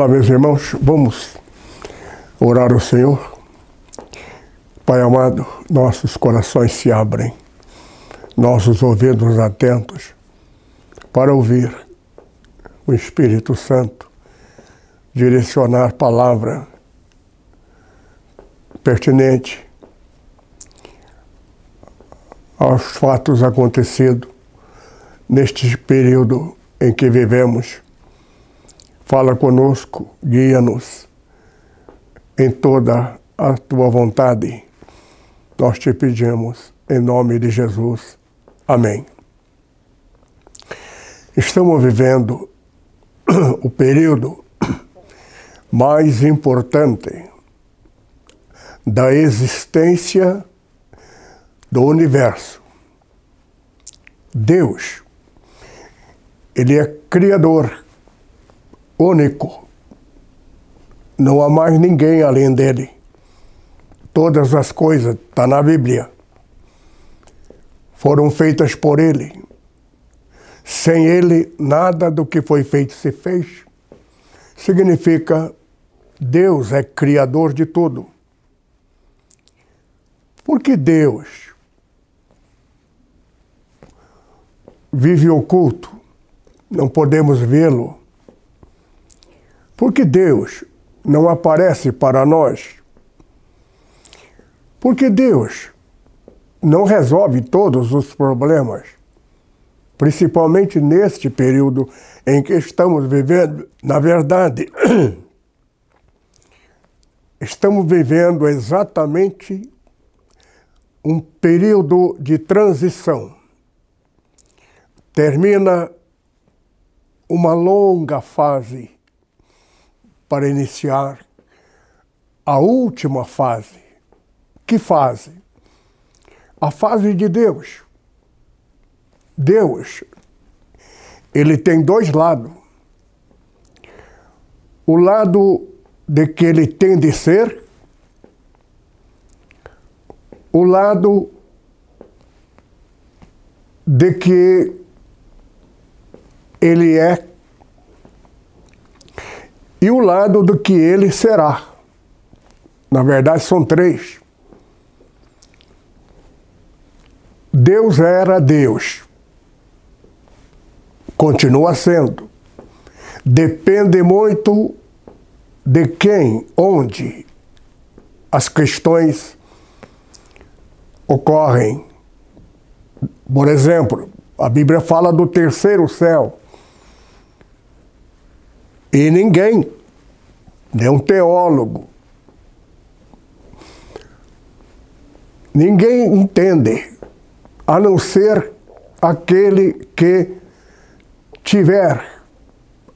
Olá, meus irmãos, vamos orar ao Senhor. Pai amado, nossos corações se abrem, nossos ouvidos atentos para ouvir o Espírito Santo direcionar palavra pertinente aos fatos acontecidos neste período em que vivemos Fala conosco, guia-nos em toda a tua vontade. Nós te pedimos, em nome de Jesus. Amém. Estamos vivendo o período mais importante da existência do universo. Deus, Ele é Criador único. Não há mais ninguém além dele. Todas as coisas, está na Bíblia, foram feitas por ele. Sem ele, nada do que foi feito se fez. Significa Deus é criador de tudo. Porque Deus vive oculto, não podemos vê-lo por que Deus não aparece para nós? Porque Deus não resolve todos os problemas, principalmente neste período em que estamos vivendo. Na verdade, estamos vivendo exatamente um período de transição. Termina uma longa fase para iniciar a última fase. Que fase? A fase de Deus. Deus, ele tem dois lados. O lado de que ele tem de ser, o lado de que ele é e o lado do que ele será. Na verdade, são três. Deus era Deus. Continua sendo. Depende muito de quem, onde as questões ocorrem. Por exemplo, a Bíblia fala do terceiro céu. E ninguém, nem um teólogo, ninguém entende, a não ser aquele que tiver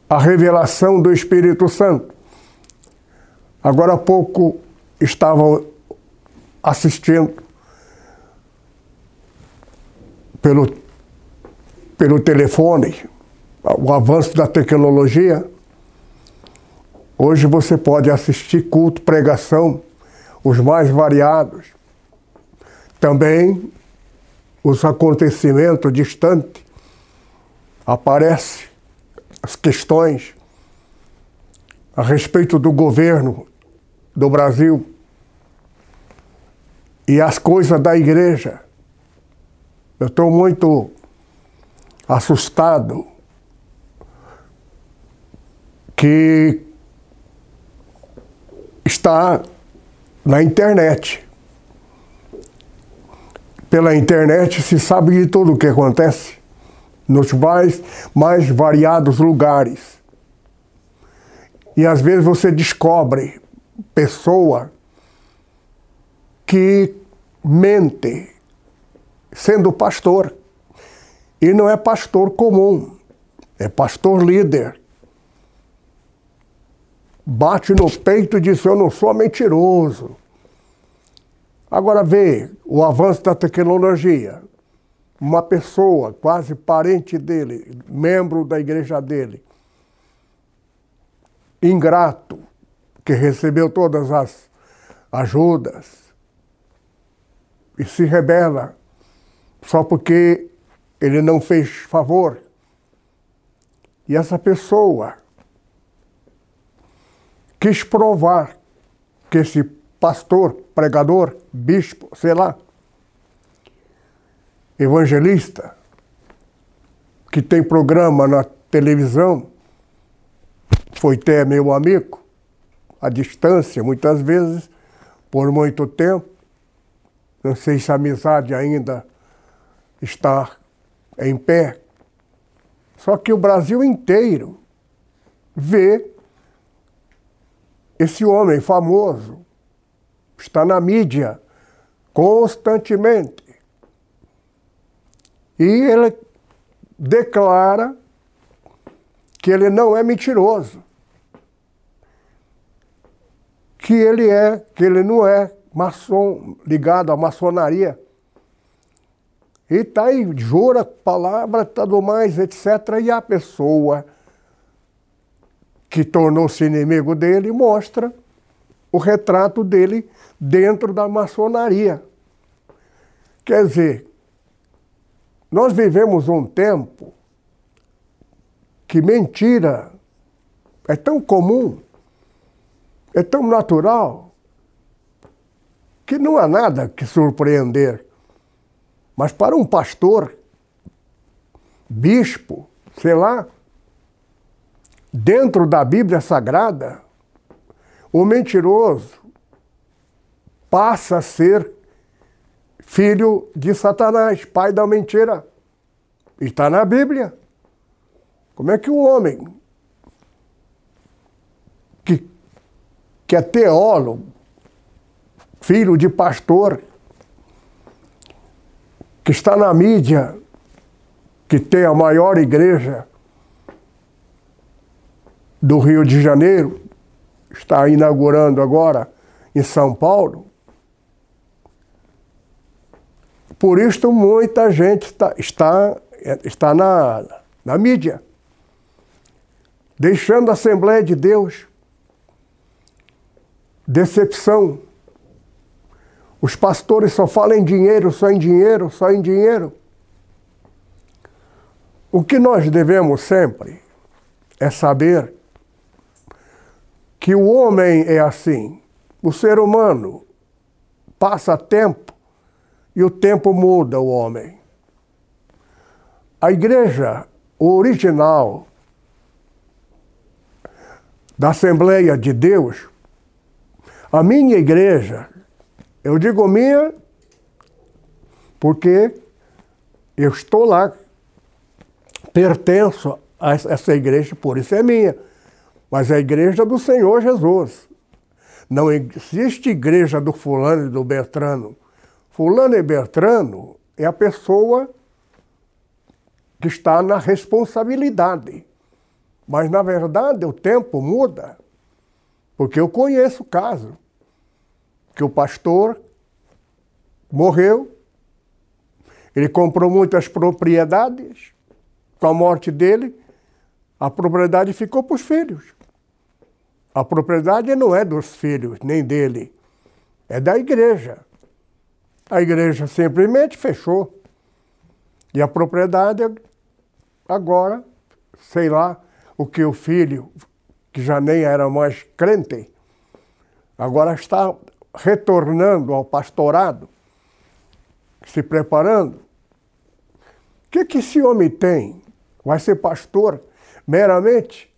a revelação do Espírito Santo. Agora há pouco estavam assistindo pelo, pelo telefone o avanço da tecnologia Hoje você pode assistir culto, pregação, os mais variados. Também os acontecimentos distantes. Aparecem as questões a respeito do governo do Brasil e as coisas da igreja. Eu estou muito assustado que está na internet. Pela internet se sabe de tudo o que acontece nos mais, mais variados lugares. E às vezes você descobre pessoa que mente sendo pastor. E não é pastor comum, é pastor líder. Bate no peito e diz: Eu não sou mentiroso. Agora vê o avanço da tecnologia. Uma pessoa, quase parente dele, membro da igreja dele, ingrato, que recebeu todas as ajudas e se rebela só porque ele não fez favor. E essa pessoa quis provar que esse pastor, pregador, bispo, sei lá, evangelista, que tem programa na televisão, foi até meu amigo, à distância, muitas vezes, por muito tempo. Não sei se a amizade ainda está em pé. Só que o Brasil inteiro vê esse homem famoso, está na mídia constantemente. E ele declara que ele não é mentiroso. Que ele é, que ele não é maçom, ligado à maçonaria. E está aí, jura palavra, tudo mais, etc. E a pessoa que tornou-se inimigo dele mostra o retrato dele dentro da maçonaria. Quer dizer, nós vivemos um tempo que mentira é tão comum, é tão natural, que não há nada que surpreender. Mas para um pastor, bispo, sei lá, dentro da Bíblia Sagrada, o mentiroso passa a ser filho de Satanás, pai da mentira. Está na Bíblia. Como é que um homem que, que é teólogo, filho de pastor, que está na mídia, que tem a maior igreja do Rio de Janeiro, está inaugurando agora em São Paulo. Por isso, muita gente está, está, está na, na mídia, deixando a Assembleia de Deus. Decepção. Os pastores só falam em dinheiro, só em dinheiro, só em dinheiro. O que nós devemos sempre é saber que o homem é assim. O ser humano passa tempo e o tempo muda o homem. A igreja original da Assembleia de Deus, a minha igreja, eu digo minha porque eu estou lá, pertenço a essa igreja, por isso é minha mas é a igreja do Senhor Jesus. Não existe igreja do fulano e do Bertrano. Fulano e Bertrano é a pessoa que está na responsabilidade. Mas, na verdade, o tempo muda. Porque eu conheço o caso que o pastor morreu, ele comprou muitas propriedades, com a morte dele, a propriedade ficou para os filhos. A propriedade não é dos filhos, nem dele, é da igreja. A igreja simplesmente fechou. E a propriedade, agora, sei lá, o que o filho, que já nem era mais crente, agora está retornando ao pastorado, se preparando. O que, que esse homem tem? Vai ser pastor meramente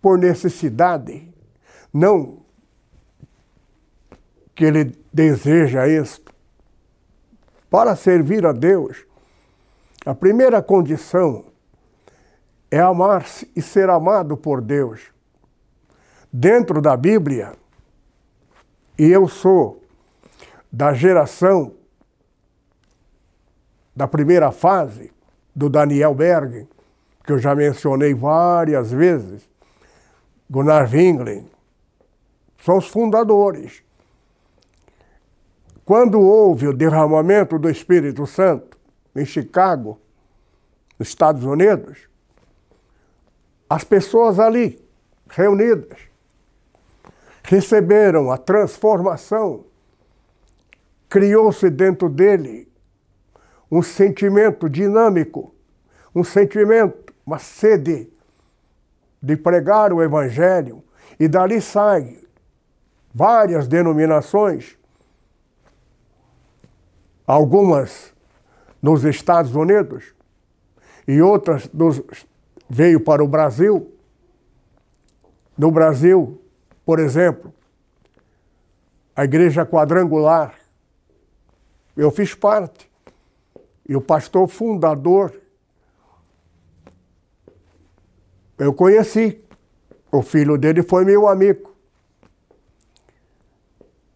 por necessidade, não que ele deseja isto. Para servir a Deus, a primeira condição é amar-se e ser amado por Deus. Dentro da Bíblia, e eu sou da geração da primeira fase do Daniel Berg, que eu já mencionei várias vezes, Gunnar Wingren, são os fundadores. Quando houve o derramamento do Espírito Santo em Chicago, nos Estados Unidos, as pessoas ali reunidas receberam a transformação, criou-se dentro dele um sentimento dinâmico, um sentimento, uma sede de pregar o Evangelho, e dali sai várias denominações, algumas nos Estados Unidos e outras nos, veio para o Brasil. No Brasil, por exemplo, a igreja quadrangular, eu fiz parte, e o pastor fundador, eu conheci, o filho dele foi meu amigo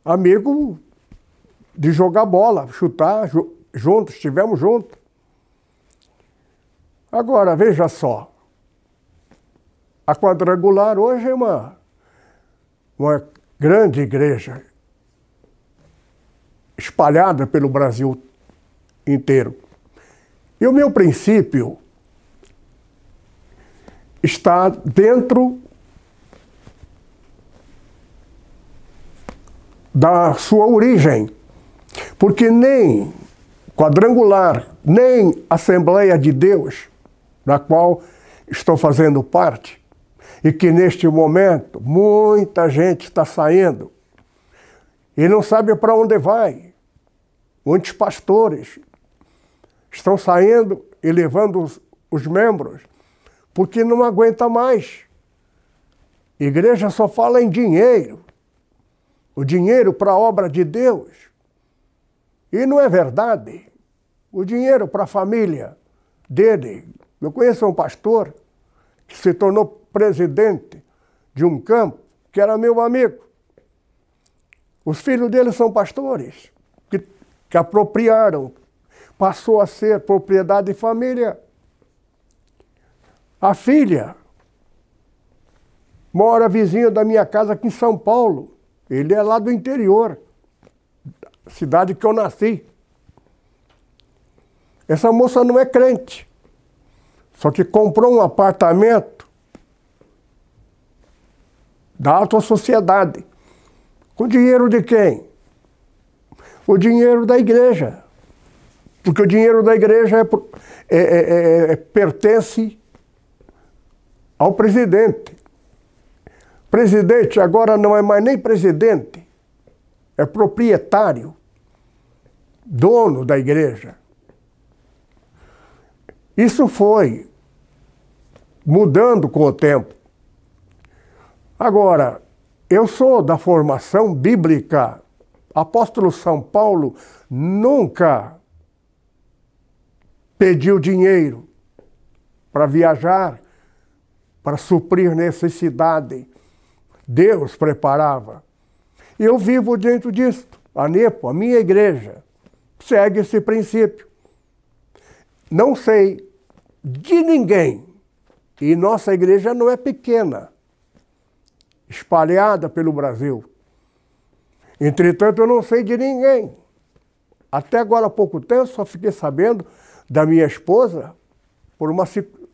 amigo de jogar bola, chutar juntos, estivemos juntos. Agora, veja só. A quadrangular hoje é uma, uma grande igreja espalhada pelo Brasil inteiro. E o meu princípio está dentro da sua origem. Porque nem quadrangular, nem Assembleia de Deus, da qual estou fazendo parte, e que neste momento muita gente está saindo e não sabe para onde vai. Muitos pastores estão saindo e levando os, os membros porque não aguenta mais. Igreja só fala em dinheiro o dinheiro para a obra de Deus. E não é verdade. O dinheiro para a família dele. Eu conheço um pastor que se tornou presidente de um campo que era meu amigo. Os filhos dele são pastores que, que apropriaram, passou a ser propriedade de família. A filha mora vizinha da minha casa aqui em São Paulo. Ele é lá do interior, cidade que eu nasci. Essa moça não é crente, só que comprou um apartamento da alta sociedade. Com dinheiro de quem? O dinheiro da igreja. Porque o dinheiro da igreja é, é, é, é pertence ao presidente. Presidente agora não é mais nem presidente, é proprietário, dono da igreja. Isso foi mudando com o tempo. Agora, eu sou da formação bíblica. Apóstolo São Paulo nunca pediu dinheiro para viajar, para suprir necessidade. Deus preparava. Eu vivo dentro disso. A NEPO, a minha igreja, segue esse princípio. Não sei de ninguém, e nossa igreja não é pequena, espalhada pelo Brasil. Entretanto, eu não sei de ninguém. Até agora há pouco tempo, só fiquei sabendo da minha esposa por uma,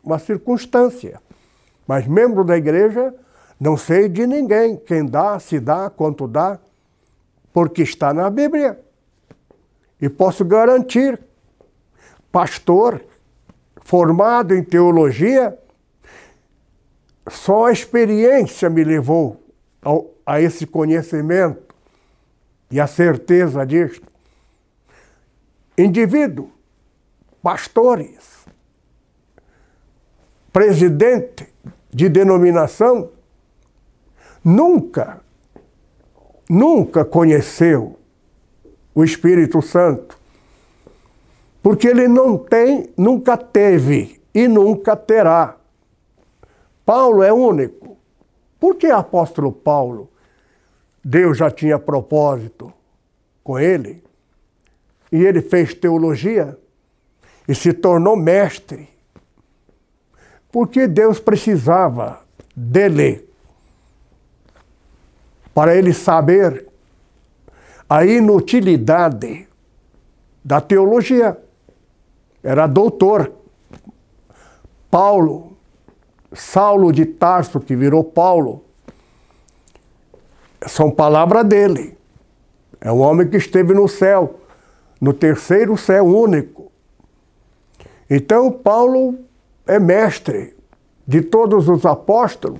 uma circunstância. Mas membro da igreja, não sei de ninguém quem dá, se dá, quanto dá, porque está na Bíblia. E posso garantir, pastor formado em teologia, só a experiência me levou ao, a esse conhecimento e a certeza disto. Indivíduo, pastores, presidente de denominação, nunca, nunca conheceu o Espírito Santo, porque ele não tem, nunca teve e nunca terá. Paulo é único. Por que apóstolo Paulo? Deus já tinha propósito com ele e ele fez teologia e se tornou mestre. Porque Deus precisava dele para ele saber a inutilidade da teologia. Era doutor. Paulo, Saulo de Tarso, que virou Paulo, são palavras dele. É um homem que esteve no céu, no terceiro céu único. Então, Paulo é mestre de todos os apóstolos.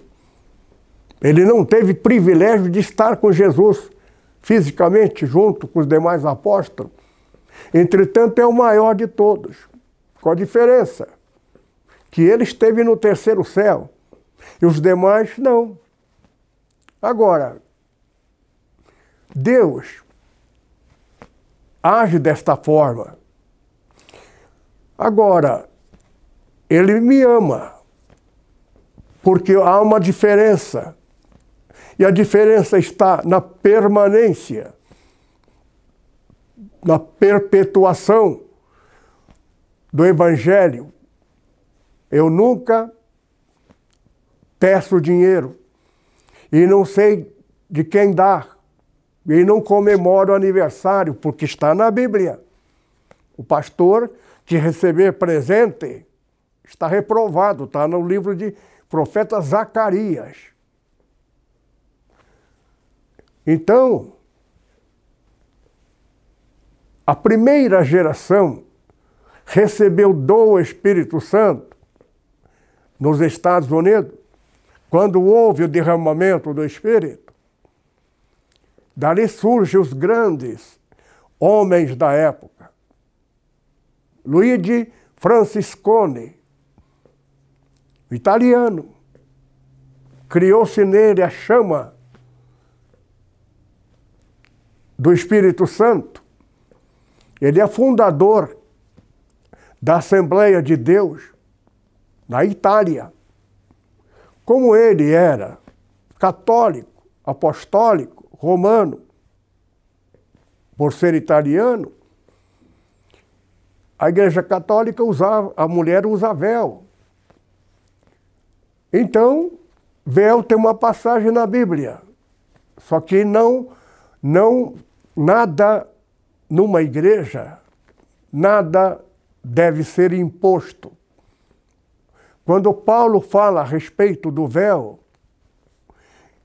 Ele não teve privilégio de estar com Jesus fisicamente, junto com os demais apóstolos. Entretanto, é o maior de todos. Qual a diferença? Que ele esteve no terceiro céu e os demais não. Agora, Deus age desta forma. Agora, ele me ama, porque há uma diferença. E a diferença está na permanência, na perpetuação do Evangelho. Eu nunca peço dinheiro e não sei de quem dar. E não comemoro aniversário, porque está na Bíblia. O pastor que receber presente está reprovado, está no livro de profeta Zacarias. Então, a primeira geração recebeu do Espírito Santo nos Estados Unidos, quando houve o derramamento do Espírito. Dali surgem os grandes homens da época. Luigi Franciscone, italiano, criou-se nele a chama do Espírito Santo. Ele é fundador da Assembleia de Deus na Itália. Como ele era católico, apostólico, romano, por ser italiano, a Igreja Católica usava, a mulher usa véu. Então, véu tem uma passagem na Bíblia. Só que não, não nada numa igreja, nada deve ser imposto. Quando Paulo fala a respeito do véu,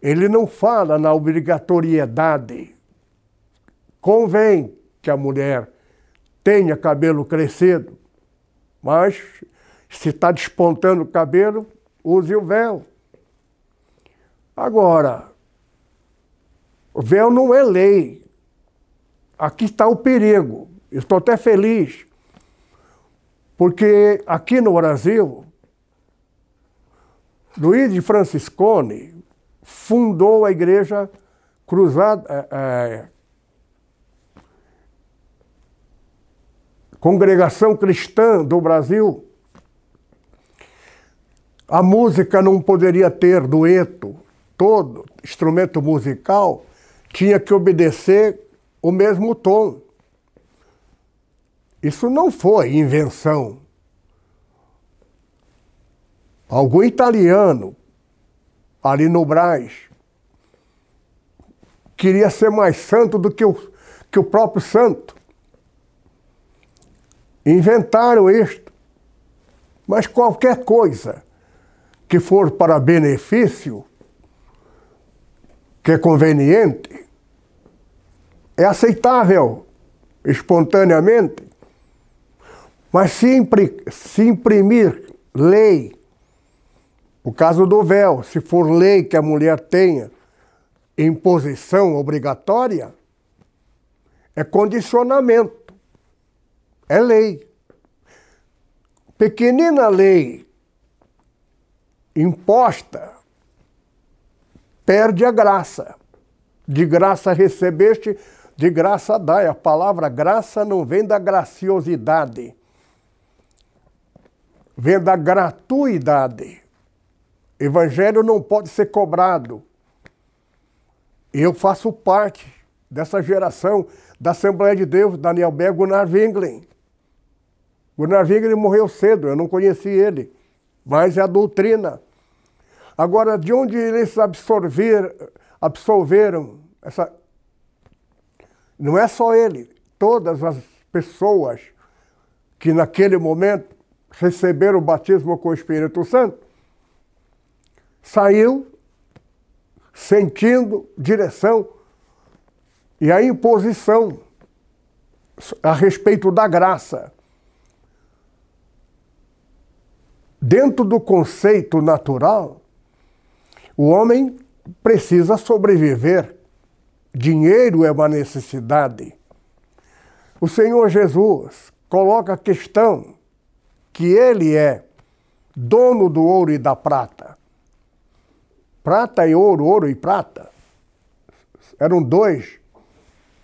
ele não fala na obrigatoriedade. Convém que a mulher tenha cabelo crescido, mas se está despontando o cabelo, use o véu. Agora, o véu não é lei. Aqui está o perigo. estou até feliz, porque aqui no Brasil, Luiz de Franciscone fundou a igreja cruzada, é, é, Congregação Cristã do Brasil. A música não poderia ter dueto, todo instrumento musical tinha que obedecer o mesmo tom. Isso não foi invenção. Algum italiano ali no Brás queria ser mais santo do que o, que o próprio santo. Inventaram isto. Mas qualquer coisa que for para benefício, que é conveniente, é aceitável espontaneamente. Mas se, imprimir lei, o caso do véu, se for lei que a mulher tenha imposição obrigatória, é condicionamento, é lei. Pequenina lei imposta perde a graça. De graça recebeste, de graça dai. A palavra graça não vem da graciosidade, vem da gratuidade. Evangelho não pode ser cobrado. Eu faço parte dessa geração da Assembleia de Deus, Daniel Berg, Gunnar Winglen. Gunnar Winglen morreu cedo, eu não conheci ele, mas é a doutrina. Agora, de onde eles absorver absolveram essa. Não é só ele, todas as pessoas que naquele momento receberam o batismo com o Espírito Santo, saiu sentindo direção e a imposição a respeito da graça. Dentro do conceito natural, o homem precisa sobreviver. Dinheiro é uma necessidade. O Senhor Jesus coloca a questão que ele é dono do ouro e da prata. Prata e ouro, ouro e prata eram dois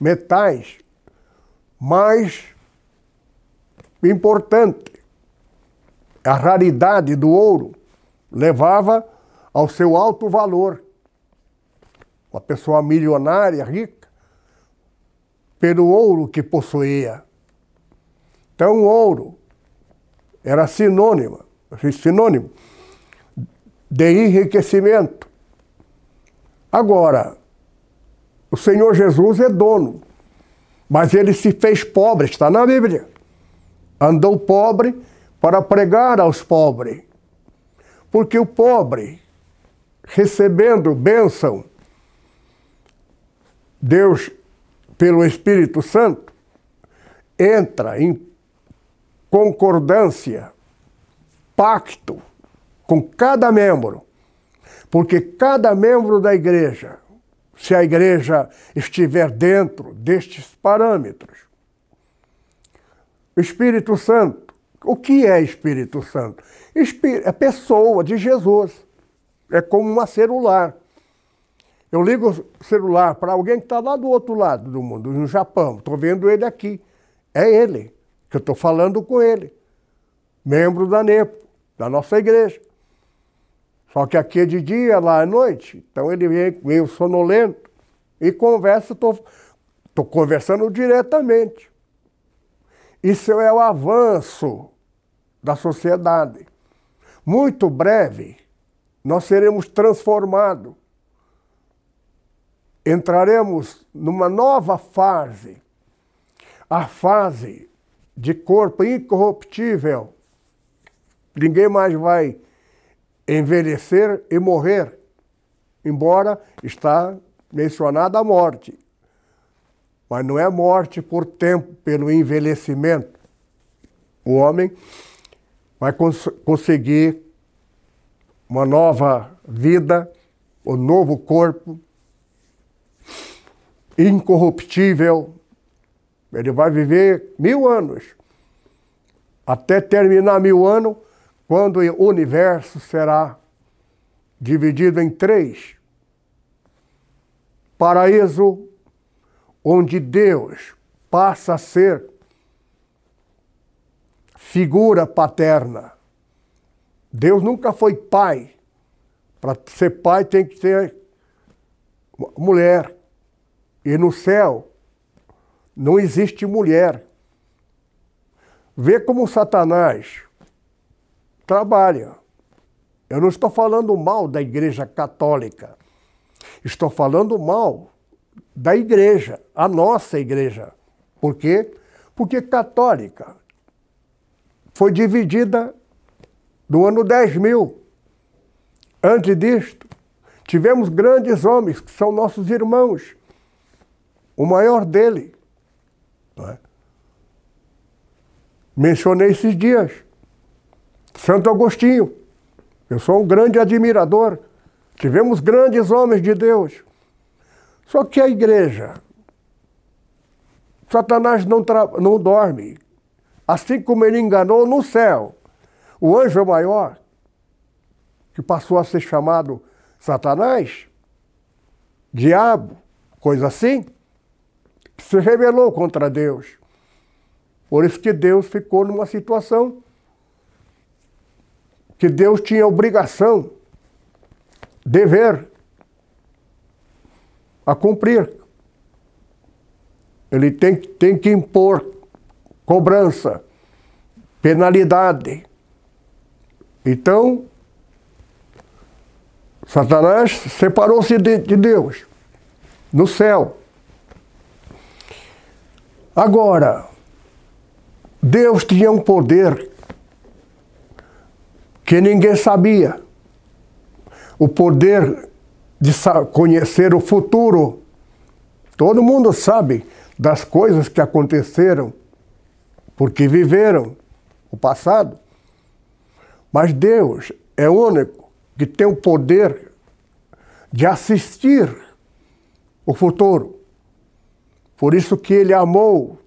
metais mais importantes. A raridade do ouro levava ao seu alto valor. Uma pessoa milionária, rica, pelo ouro que possuía. Então, o ouro era sinônimo, sinônimo de enriquecimento. Agora, o Senhor Jesus é dono, mas ele se fez pobre, está na Bíblia. Andou pobre para pregar aos pobres. Porque o pobre, recebendo bênção, Deus, pelo Espírito Santo, entra em concordância, pacto com cada membro, porque cada membro da igreja, se a igreja estiver dentro destes parâmetros, o Espírito Santo, o que é Espírito Santo? É pessoa de Jesus, é como uma celular. Eu ligo o celular para alguém que está lá do outro lado do mundo, no Japão, estou vendo ele aqui. É ele, que eu estou falando com ele, membro da NEPO, da nossa igreja. Só que aqui é de dia, lá é noite. Então ele vem meio sonolento e conversa, estou conversando diretamente. Isso é o avanço da sociedade. Muito breve, nós seremos transformados. Entraremos numa nova fase, a fase de corpo incorruptível. Ninguém mais vai envelhecer e morrer, embora está mencionada a morte. Mas não é morte por tempo, pelo envelhecimento. O homem vai cons conseguir uma nova vida, um novo corpo, incorruptível. Ele vai viver mil anos. Até terminar mil anos, quando o universo será dividido em três: paraíso, onde Deus passa a ser figura paterna. Deus nunca foi pai. Para ser pai tem que ter mulher. E no céu não existe mulher. Vê como Satanás trabalha. Eu não estou falando mal da Igreja Católica. Estou falando mal da igreja, a nossa igreja. Por quê? Porque católica foi dividida no ano 10 mil. Antes disto, tivemos grandes homens que são nossos irmãos. O maior dele. É? Mencionei esses dias. Santo Agostinho. Eu sou um grande admirador. Tivemos grandes homens de Deus. Só que a igreja, Satanás não, não dorme. Assim como ele enganou no céu o anjo maior, que passou a ser chamado Satanás, diabo, coisa assim, se rebelou contra Deus. Por isso que Deus ficou numa situação que Deus tinha obrigação, dever a cumprir. Ele tem, tem que impor cobrança, penalidade. Então, Satanás separou-se de, de Deus. no céu. Agora, Deus tinha um poder que ninguém sabia. O poder de conhecer o futuro. Todo mundo sabe das coisas que aconteceram, porque viveram o passado. Mas Deus é único que tem o poder de assistir o futuro. Por isso que ele amou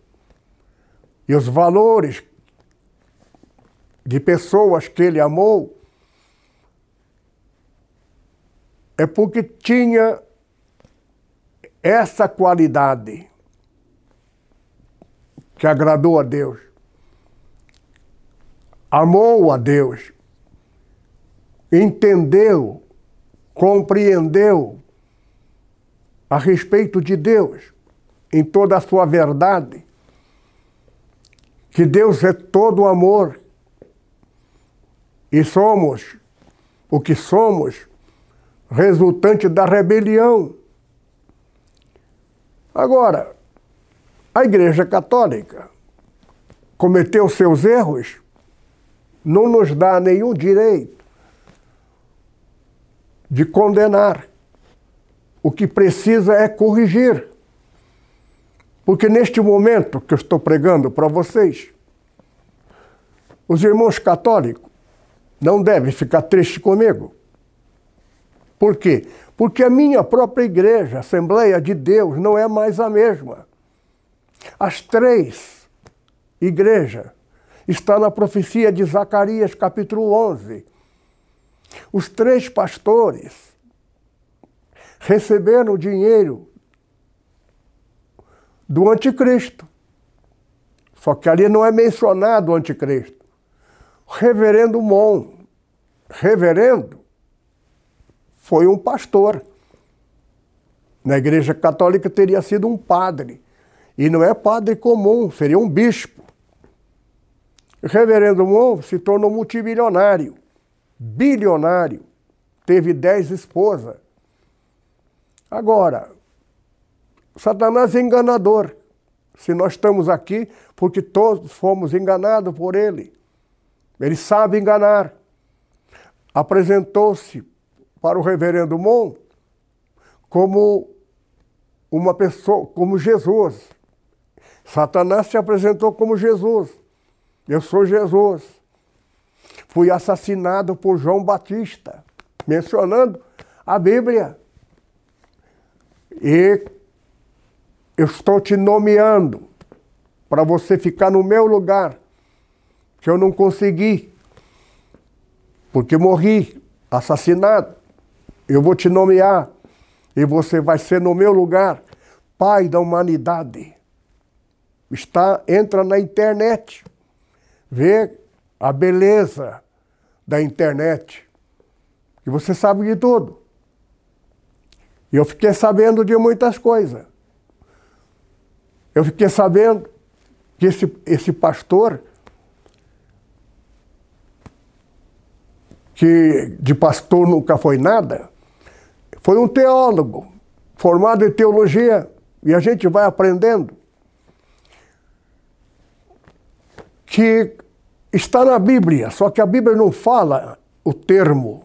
e os valores de pessoas que ele amou é porque tinha essa qualidade que agradou a Deus. Amou a Deus. Entendeu, compreendeu a respeito de Deus em toda a sua verdade. Que Deus é todo amor. E somos o que somos resultante da rebelião. Agora, a Igreja Católica cometeu seus erros, não nos dá nenhum direito de condenar. O que precisa é corrigir. Porque neste momento que eu estou pregando para vocês, os irmãos católicos não devem ficar tristes comigo. Por quê? Porque a minha própria igreja, Assembleia de Deus, não é mais a mesma. As três igrejas está na profecia de Zacarias, capítulo 11. Os três pastores receberam dinheiro do anticristo. Só que ali não é mencionado o anticristo. O reverendo Mon, reverendo, foi um pastor. Na Igreja Católica teria sido um padre. E não é padre comum, seria um bispo. Reverendo Mon se tornou multimilionário, bilionário, teve dez esposas. Agora, Satanás é enganador. Se nós estamos aqui, porque todos fomos enganados por ele. Ele sabe enganar. Apresentou-se para o reverendo Mon como uma pessoa, como Jesus. Satanás se apresentou como Jesus. Eu sou Jesus. Fui assassinado por João Batista, mencionando a Bíblia. E eu estou te nomeando para você ficar no meu lugar, que eu não consegui, porque morri assassinado eu vou te nomear e você vai ser no meu lugar pai da humanidade. Está entra na internet, vê a beleza da internet, e você sabe de tudo. E eu fiquei sabendo de muitas coisas. Eu fiquei sabendo que esse, esse pastor, que de pastor nunca foi nada, foi um teólogo, formado em teologia, e a gente vai aprendendo que está na Bíblia, só que a Bíblia não fala o termo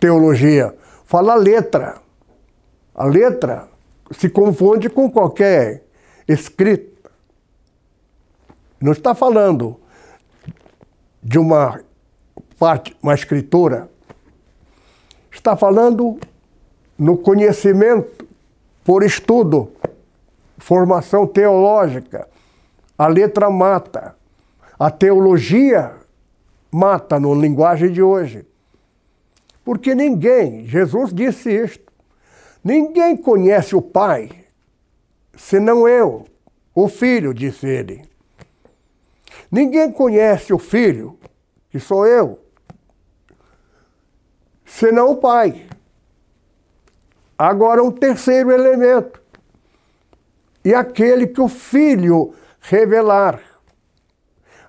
teologia, fala a letra. A letra se confunde com qualquer escrita. Não está falando de uma parte, uma escritura está falando no conhecimento por estudo, formação teológica. A letra mata. A teologia mata no linguagem de hoje. Porque ninguém, Jesus disse isto, ninguém conhece o Pai senão eu, o Filho, disse ele. Ninguém conhece o Filho, que sou eu, senão o Pai. Agora, um terceiro elemento. E aquele que o Filho revelar.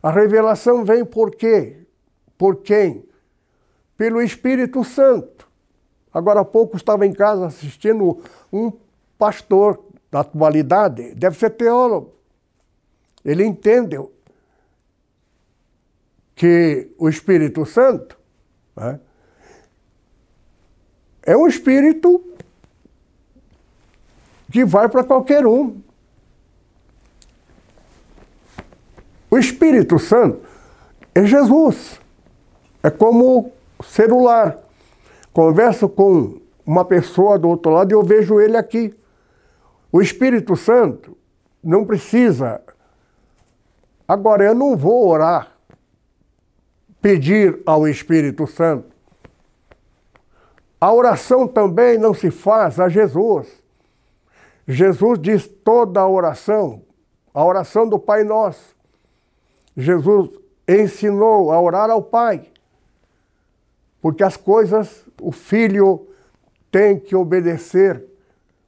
A revelação vem por quê? Por quem? Pelo Espírito Santo. Agora há pouco estava em casa assistindo um pastor da atualidade, deve ser teólogo. Ele entende que o Espírito Santo né, é um espírito que vai para qualquer um. O Espírito Santo é Jesus. É como celular. Converso com uma pessoa do outro lado e eu vejo ele aqui. O Espírito Santo não precisa. Agora, eu não vou orar, pedir ao Espírito Santo. A oração também não se faz a Jesus. Jesus diz toda a oração, a oração do Pai Nosso. Jesus ensinou a orar ao Pai. Porque as coisas, o filho tem que obedecer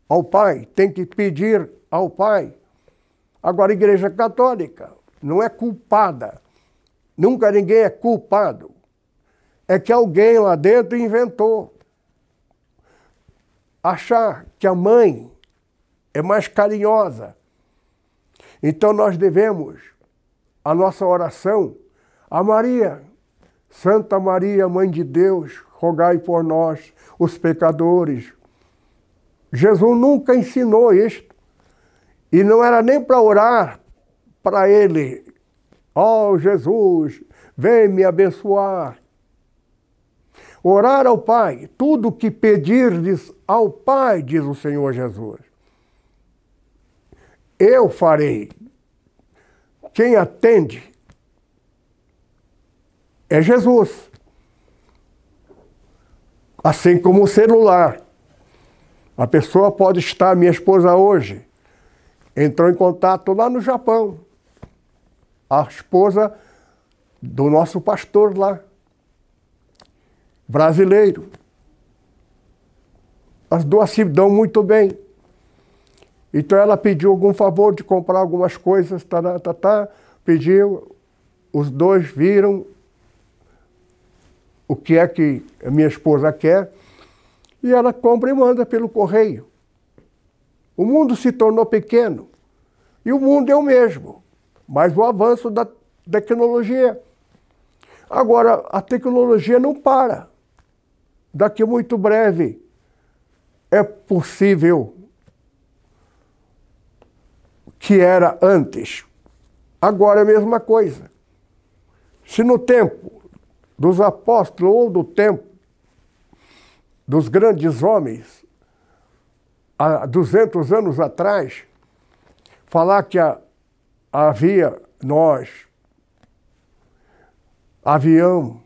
ao pai, tem que pedir ao pai. Agora, a Igreja Católica não é culpada. Nunca ninguém é culpado. É que alguém lá dentro inventou. Achar que a mãe é mais carinhosa. Então nós devemos a nossa oração a Maria. Santa Maria, Mãe de Deus, rogai por nós, os pecadores. Jesus nunca ensinou isto. E não era nem para orar para ele. Ó oh, Jesus, vem me abençoar. Orar ao Pai, tudo que pedirdes ao Pai, diz o Senhor Jesus. Eu farei. Quem atende é Jesus. Assim como o celular. A pessoa pode estar, minha esposa hoje, entrou em contato lá no Japão. A esposa do nosso pastor lá, brasileiro. As duas se dão muito bem. Então ela pediu algum favor de comprar algumas coisas, tá, tá, tá, tá pediu, os dois viram, o que é que a minha esposa quer, e ela compra e manda pelo correio. O mundo se tornou pequeno e o mundo é o mesmo, mas o avanço da tecnologia. Agora, a tecnologia não para. Daqui muito breve é possível que era antes. Agora é a mesma coisa. Se no tempo dos apóstolos ou do tempo dos grandes homens, há 200 anos atrás, falar que havia nós, avião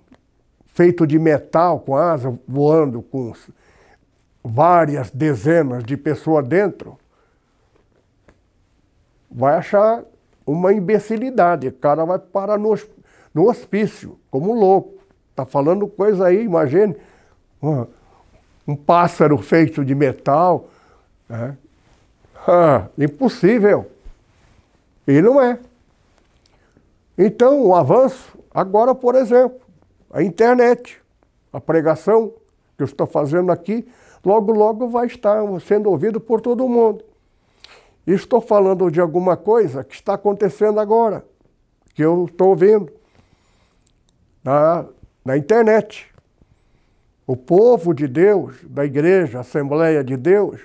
feito de metal, com asa, voando com várias dezenas de pessoas dentro, vai achar uma imbecilidade. O cara vai parar no, no hospício, como louco. Está falando coisa aí, imagine. Um pássaro feito de metal. Né? Ah, impossível. E não é. Então, o avanço, agora, por exemplo, a internet, a pregação que eu estou fazendo aqui, logo, logo vai estar sendo ouvido por todo mundo. E estou falando de alguma coisa que está acontecendo agora, que eu estou ouvindo. Ah, na internet. O povo de Deus, da igreja, Assembleia de Deus,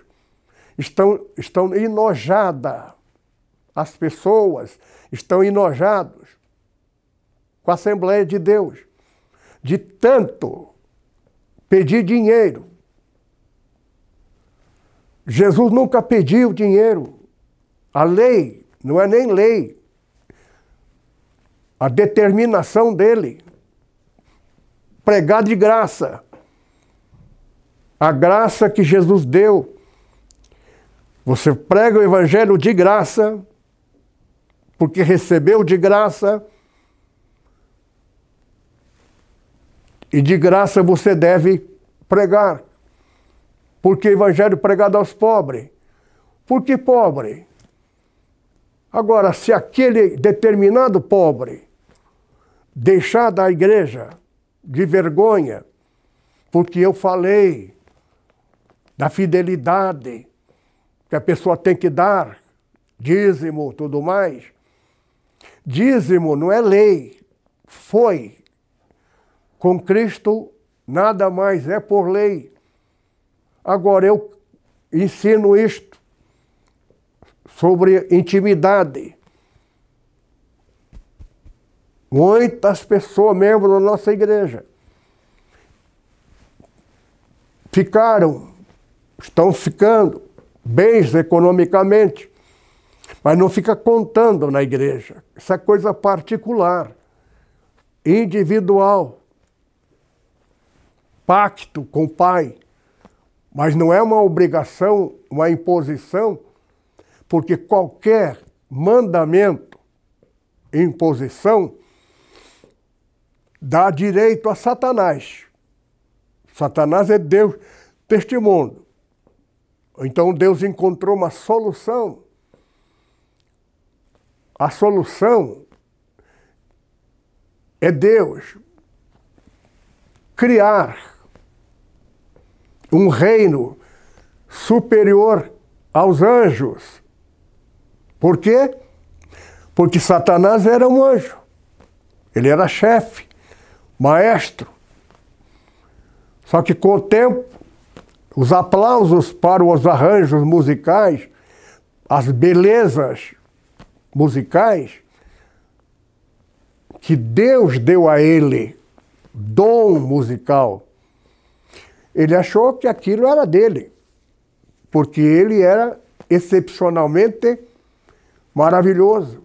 estão, estão enojadas. As pessoas estão enojados com a Assembleia de Deus, de tanto pedir dinheiro. Jesus nunca pediu dinheiro. A lei não é nem lei. A determinação dele pregar de graça. A graça que Jesus deu. Você prega o evangelho de graça, porque recebeu de graça. E de graça você deve pregar. Porque o evangelho pregado aos pobres. Por que pobre? Agora, se aquele determinado pobre deixar da igreja, de vergonha, porque eu falei da fidelidade que a pessoa tem que dar, dízimo, tudo mais. Dízimo não é lei, foi. Com Cristo, nada mais é por lei. Agora, eu ensino isto sobre intimidade. Muitas pessoas, membros da nossa igreja, ficaram, estão ficando bens economicamente, mas não fica contando na igreja. Isso é coisa particular, individual. Pacto com o Pai. Mas não é uma obrigação, uma imposição, porque qualquer mandamento, imposição, dá direito a Satanás. Satanás é Deus deste mundo. Então Deus encontrou uma solução. A solução é Deus criar um reino superior aos anjos. Por quê? Porque Satanás era um anjo. Ele era chefe, maestro. Só que com o tempo os aplausos para os arranjos musicais, as belezas musicais que Deus deu a ele, dom musical. Ele achou que aquilo era dele, porque ele era excepcionalmente maravilhoso.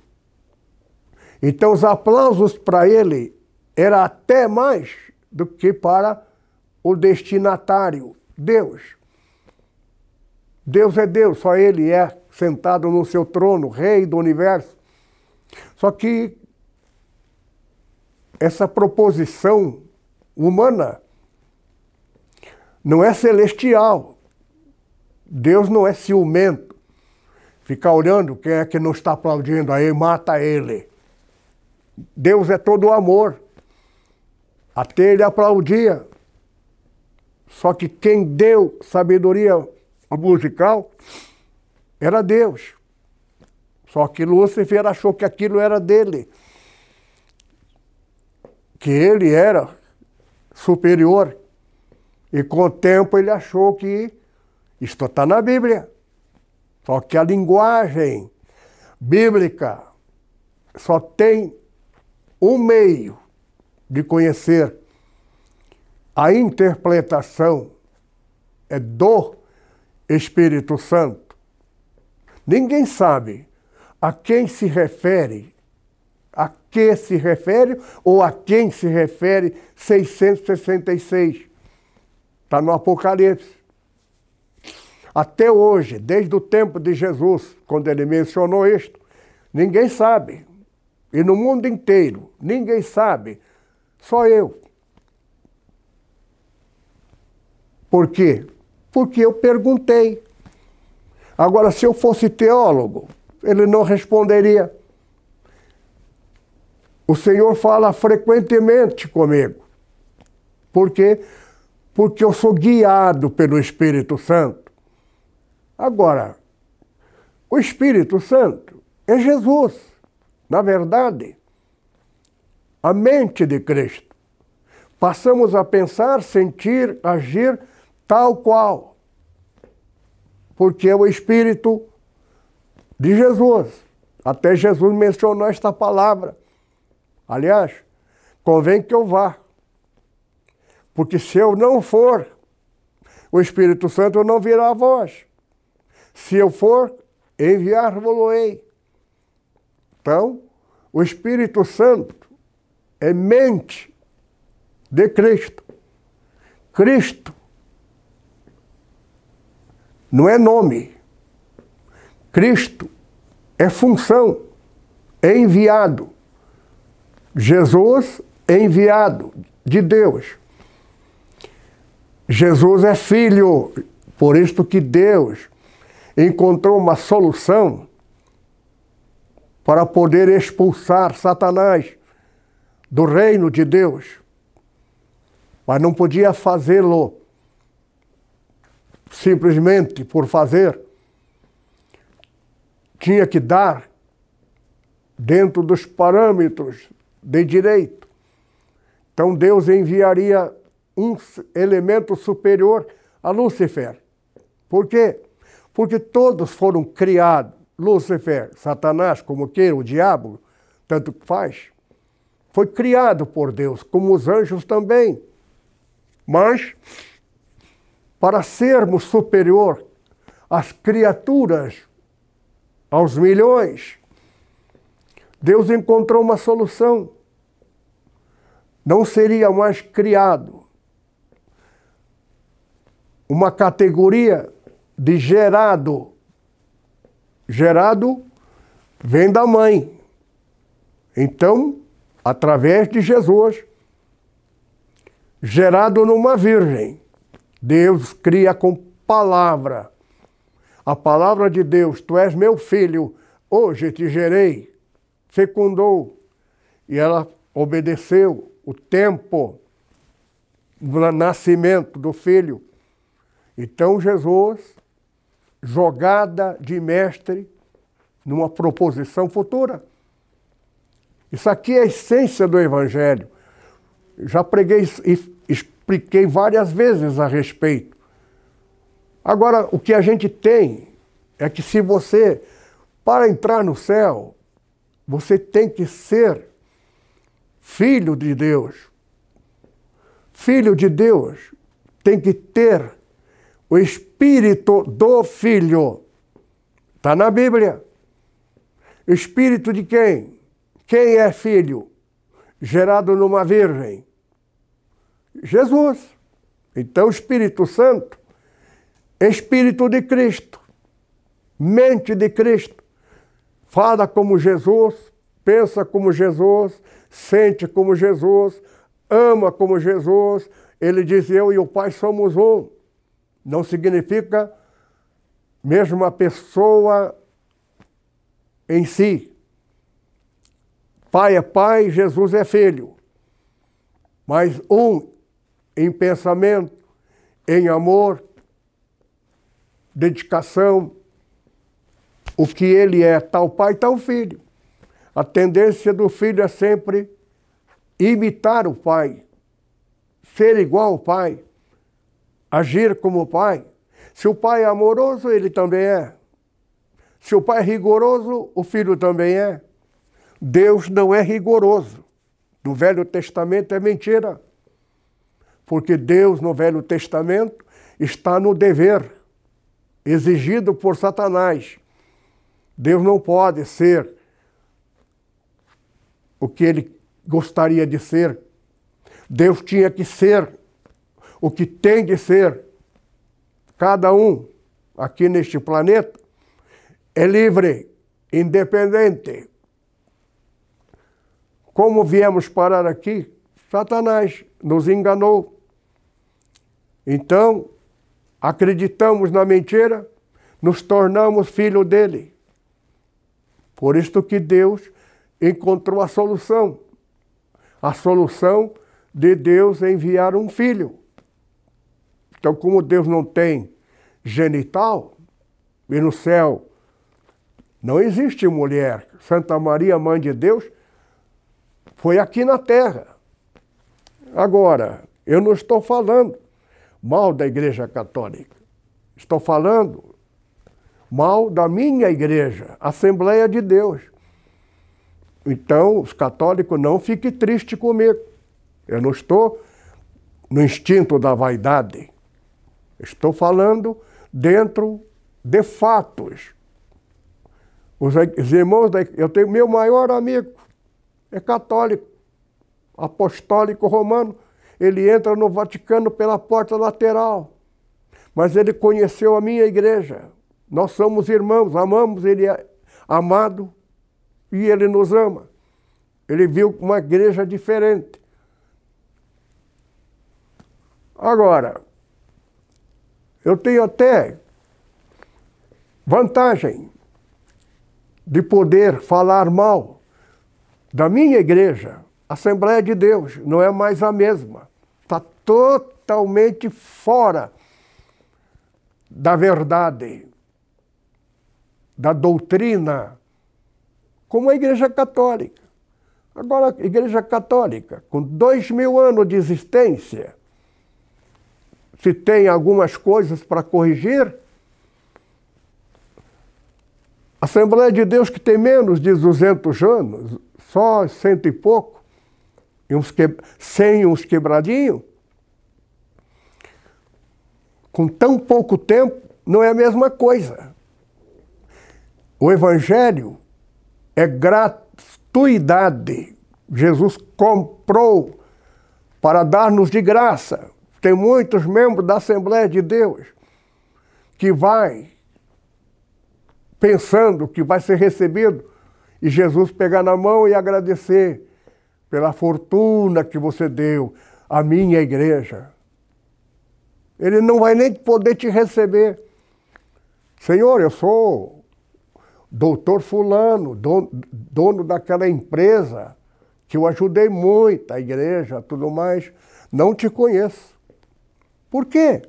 Então os aplausos para ele era até mais do que para o destinatário, Deus. Deus é Deus, só Ele é sentado no seu trono, Rei do universo. Só que essa proposição humana não é celestial. Deus não é ciumento. Ficar olhando quem é que não está aplaudindo aí, mata ele. Deus é todo amor. Até ele aplaudia. Só que quem deu sabedoria musical era Deus. Só que Lúcifer achou que aquilo era dele. Que ele era superior. E com o tempo ele achou que isto está na Bíblia. Só que a linguagem bíblica só tem um meio de conhecer a interpretação é do Espírito Santo. Ninguém sabe a quem se refere, a que se refere ou a quem se refere 666. Está no Apocalipse. Até hoje, desde o tempo de Jesus, quando ele mencionou isto, ninguém sabe. E no mundo inteiro, ninguém sabe, só eu. Por quê? Porque eu perguntei. Agora, se eu fosse teólogo, ele não responderia. O Senhor fala frequentemente comigo. Por quê? Porque eu sou guiado pelo Espírito Santo. Agora, o Espírito Santo é Jesus, na verdade, a mente de Cristo. Passamos a pensar, sentir, agir tal qual. Porque é o Espírito de Jesus. Até Jesus mencionou esta palavra. Aliás, convém que eu vá. Porque se eu não for, o Espírito Santo não virá a voz. Se eu for, enviar-vos-ei. Então, o Espírito Santo é mente de Cristo. Cristo não é nome. Cristo é função, é enviado. Jesus é enviado de Deus. Jesus é filho, por isto que Deus encontrou uma solução para poder expulsar Satanás do reino de Deus. Mas não podia fazê-lo simplesmente por fazer. Tinha que dar dentro dos parâmetros de direito. Então Deus enviaria um elemento superior a Lúcifer. Por quê? Porque todos foram criados, Lúcifer, Satanás, como queira, o diabo, tanto faz, foi criado por Deus, como os anjos também. Mas, para sermos superior às criaturas, aos milhões, Deus encontrou uma solução. Não seria mais criado uma categoria de gerado. Gerado vem da mãe. Então, através de Jesus, gerado numa virgem. Deus cria com palavra. A palavra de Deus, tu és meu filho, hoje te gerei, fecundou. E ela obedeceu o tempo do nascimento do filho. Então Jesus, jogada de mestre numa proposição futura. Isso aqui é a essência do Evangelho. Já preguei e expliquei várias vezes a respeito. Agora, o que a gente tem é que se você, para entrar no céu, você tem que ser filho de Deus. Filho de Deus tem que ter o espírito do filho. Está na Bíblia. Espírito de quem? Quem é filho? Gerado numa virgem? Jesus. Então, Espírito Santo, Espírito de Cristo, mente de Cristo, fala como Jesus, pensa como Jesus, sente como Jesus, ama como Jesus. Ele diz: Eu e o Pai somos um. Não significa mesmo a pessoa em si, Pai é pai, Jesus é filho. Mas um em pensamento, em amor, dedicação, o que ele é, tal pai, tal filho. A tendência do filho é sempre imitar o pai, ser igual ao pai, agir como pai. Se o pai é amoroso, ele também é. Se o pai é rigoroso, o filho também é. Deus não é rigoroso. No Velho Testamento é mentira. Porque Deus, no Velho Testamento, está no dever exigido por Satanás. Deus não pode ser o que ele gostaria de ser. Deus tinha que ser o que tem de ser. Cada um aqui neste planeta é livre, independente, como viemos parar aqui? Satanás nos enganou. Então, acreditamos na mentira, nos tornamos filho dele. Por isso que Deus encontrou a solução. A solução de Deus enviar um filho. Então, como Deus não tem genital, e no céu não existe mulher, Santa Maria, mãe de Deus, foi aqui na terra. Agora, eu não estou falando mal da Igreja Católica. Estou falando mal da minha igreja, Assembleia de Deus. Então, os católicos não fiquem tristes comigo. Eu não estou no instinto da vaidade. Estou falando dentro de fatos. Os irmãos da, eu tenho meu maior amigo, é católico, apostólico romano. Ele entra no Vaticano pela porta lateral. Mas ele conheceu a minha igreja. Nós somos irmãos, amamos, ele é amado e ele nos ama. Ele viu uma igreja diferente. Agora, eu tenho até vantagem de poder falar mal da minha igreja, Assembleia de Deus, não é mais a mesma. Está totalmente fora da verdade, da doutrina, como a Igreja Católica. Agora, a Igreja Católica, com dois mil anos de existência, se tem algumas coisas para corrigir, a Assembleia de Deus, que tem menos de 200 anos, só cento e pouco, e uns que... sem uns quebradinhos, com tão pouco tempo, não é a mesma coisa. O Evangelho é gratuidade. Jesus comprou para dar-nos de graça. Tem muitos membros da Assembleia de Deus que vai pensando que vai ser recebido e Jesus pegar na mão e agradecer pela fortuna que você deu à minha igreja. Ele não vai nem poder te receber. Senhor, eu sou doutor Fulano, dono, dono daquela empresa que eu ajudei muito, a igreja, tudo mais. Não te conheço. Por quê?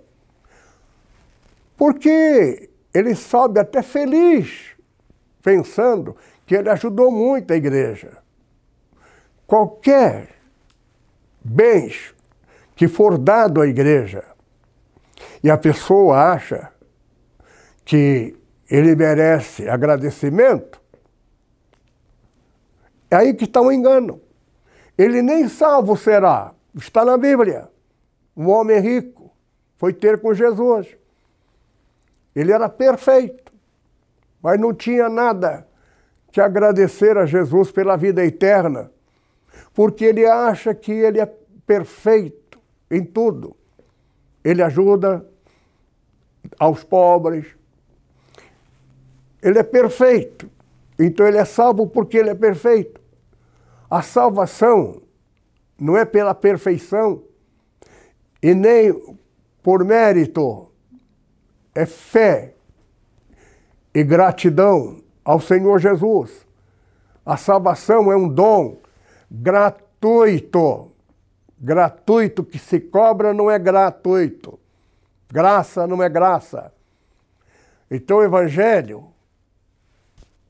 Porque ele sobe até feliz, pensando que ele ajudou muito a igreja. Qualquer bens que for dado à igreja e a pessoa acha que ele merece agradecimento, é aí que está o um engano. Ele nem salvo será. Está na Bíblia. Um homem rico foi ter com Jesus. Ele era perfeito, mas não tinha nada que agradecer a Jesus pela vida eterna, porque ele acha que ele é perfeito em tudo. Ele ajuda aos pobres. Ele é perfeito. Então ele é salvo porque ele é perfeito. A salvação não é pela perfeição e nem por mérito, é fé e gratidão ao Senhor Jesus. A salvação é um dom gratuito. Gratuito que se cobra não é gratuito. Graça não é graça. Então o Evangelho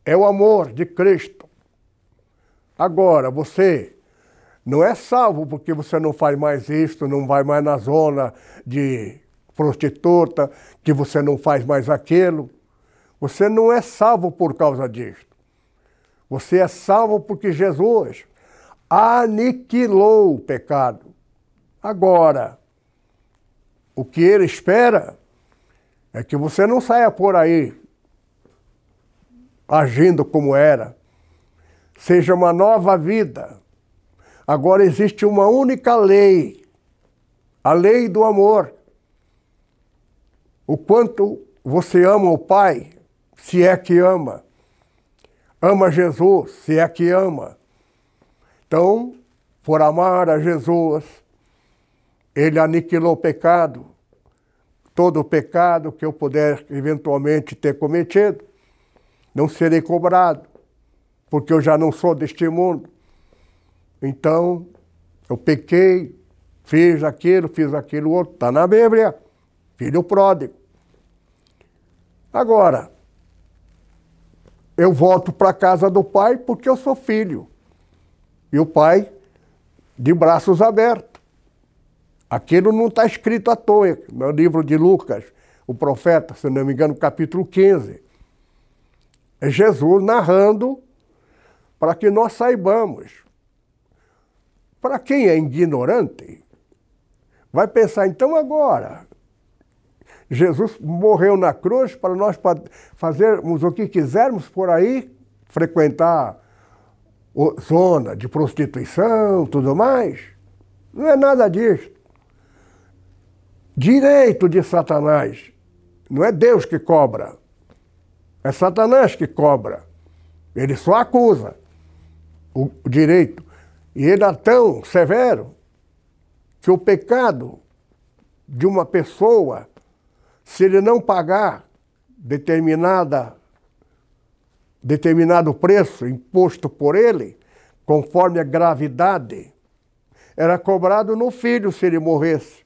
é o amor de Cristo. Agora, você não é salvo porque você não faz mais isto, não vai mais na zona de prostituta, que você não faz mais aquilo. Você não é salvo por causa disto. Você é salvo porque Jesus aniquilou o pecado. Agora, o que ele espera é que você não saia por aí agindo como era. Seja uma nova vida. Agora existe uma única lei, a lei do amor. O quanto você ama o Pai, se é que ama. Ama Jesus, se é que ama. Então, por amar a Jesus, ele aniquilou o pecado, todo o pecado que eu puder eventualmente ter cometido, não serei cobrado, porque eu já não sou deste mundo. Então, eu pequei, fiz aquilo, fiz aquilo outro, está na Bíblia, filho pródigo. Agora, eu volto para a casa do pai porque eu sou filho. E o pai de braços abertos. Aquilo não está escrito à toa no livro de Lucas, o profeta, se não me engano, capítulo 15. É Jesus narrando para que nós saibamos. Para quem é ignorante, vai pensar, então agora, Jesus morreu na cruz para nós fazermos o que quisermos por aí, frequentar zona de prostituição, tudo mais. Não é nada disso. Direito de Satanás. Não é Deus que cobra. É Satanás que cobra. Ele só acusa o direito. E ele é tão severo que o pecado de uma pessoa, se ele não pagar determinada determinado preço imposto por ele, conforme a gravidade, era cobrado no filho se ele morresse.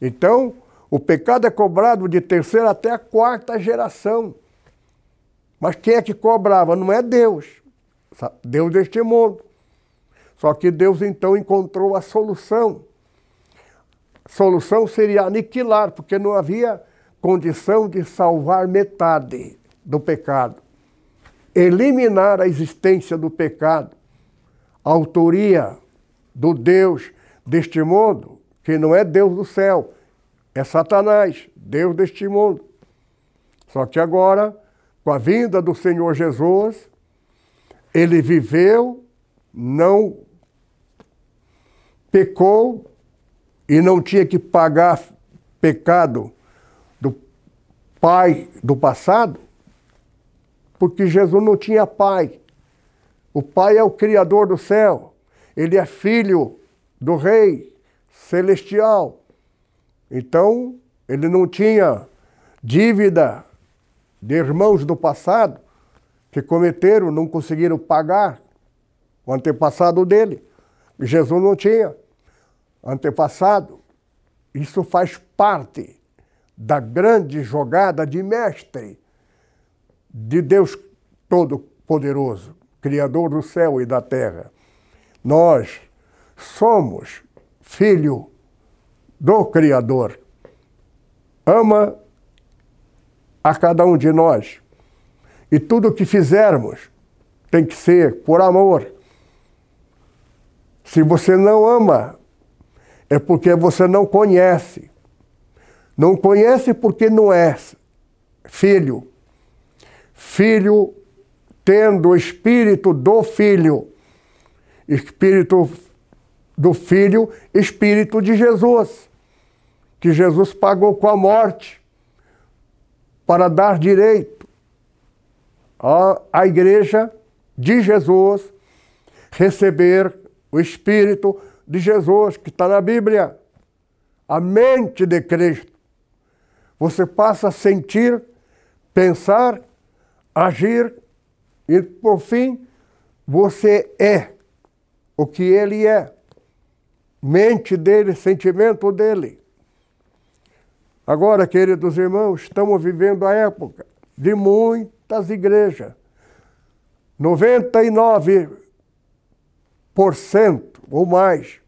Então, O pecado é cobrado de terceira até a quarta geração. Mas quem é que cobrava? Não é Deus. Deus deste mundo. Só que Deus então encontrou a solução. A solução seria aniquilar, porque não havia condição de salvar metade do pecado. Eliminar a existência do pecado, a autoria do Deus deste mundo, que não é Deus do céu, é Satanás, Deus deste mundo. Só que agora, com a vinda do Senhor Jesus, ele viveu, não pecou e não tinha que pagar pecado do pai do passado, porque Jesus não tinha pai. O pai é o criador do céu. Ele é filho do rei celestial. Então, ele não tinha dívida de irmãos do passado que cometeram, não conseguiram pagar o antepassado dele. Jesus não tinha antepassado. Isso faz parte da grande jogada de mestre de Deus Todo-Poderoso, Criador do céu e da terra. Nós somos filho do Criador. Ama a cada um de nós. E tudo o que fizermos tem que ser por amor. Se você não ama, é porque você não conhece. Não conhece porque não é filho. Filho tendo o espírito do filho. Espírito do filho, espírito de Jesus. Que Jesus pagou com a morte para dar direito à, à igreja de Jesus receber o espírito de Jesus, que está na Bíblia. A mente de Cristo. Você passa a sentir, pensar, agir e, por fim, você é o que ele é. Mente dele, sentimento dele. Agora, queridos irmãos, estamos vivendo a época de muitas igrejas. 99% ou mais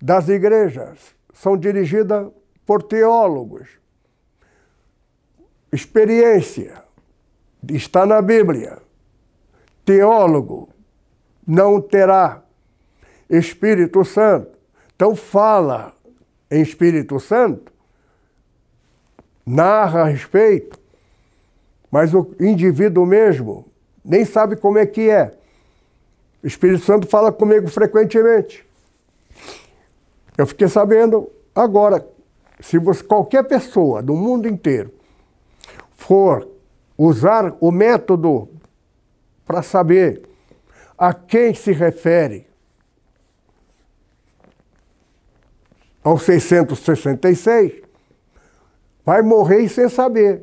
das igrejas são dirigidas por teólogos. Experiência está na Bíblia. Teólogo não terá Espírito Santo. Então fala em Espírito Santo, narra a respeito, mas o indivíduo mesmo nem sabe como é que é. O Espírito Santo fala comigo frequentemente. Eu fiquei sabendo agora, se você, qualquer pessoa do mundo inteiro for usar o método para saber a quem se refere ao 666, vai morrer sem saber.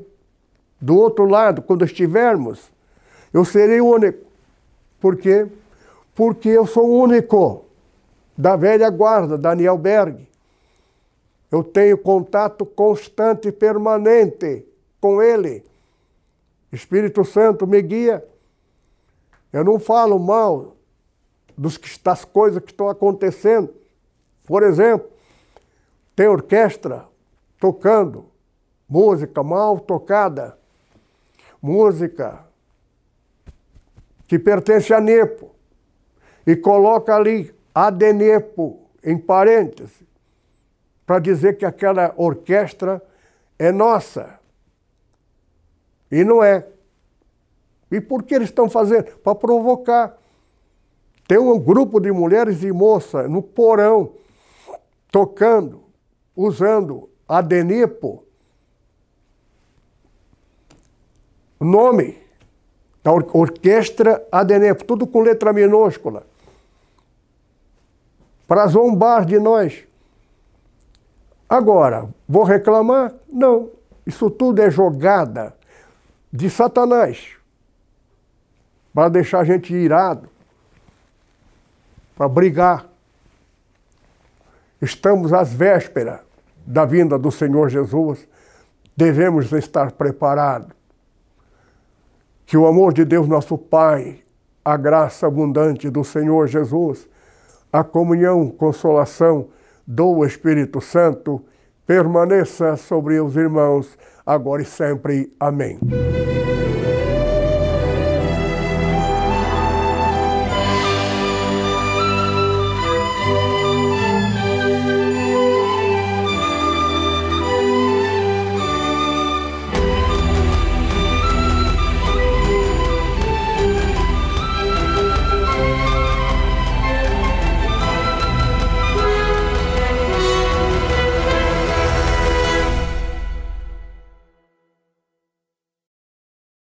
Do outro lado, quando estivermos, eu serei único. Por quê? Porque eu sou único da velha guarda, Daniel Berg. Eu tenho contato constante e permanente com ele. Espírito Santo me guia. Eu não falo mal dos, das coisas que estão acontecendo. Por exemplo, tem orquestra tocando música mal tocada, música que pertence a Nepo, e coloca ali Adenepo em parênteses, para dizer que aquela orquestra é nossa. E não é. E por que eles estão fazendo? Para provocar. Tem um grupo de mulheres e moças no porão, tocando, usando Adenipo, o nome da Orquestra Adenepo, tudo com letra minúscula para zombar de nós. Agora, vou reclamar? Não. Isso tudo é jogada de Satanás para deixar a gente irado, para brigar. Estamos às vésperas da vinda do Senhor Jesus, devemos estar preparados. Que o amor de Deus, nosso Pai, a graça abundante do Senhor Jesus, a comunhão, consolação do Espírito Santo permaneça sobre os irmãos, agora e sempre. Amém.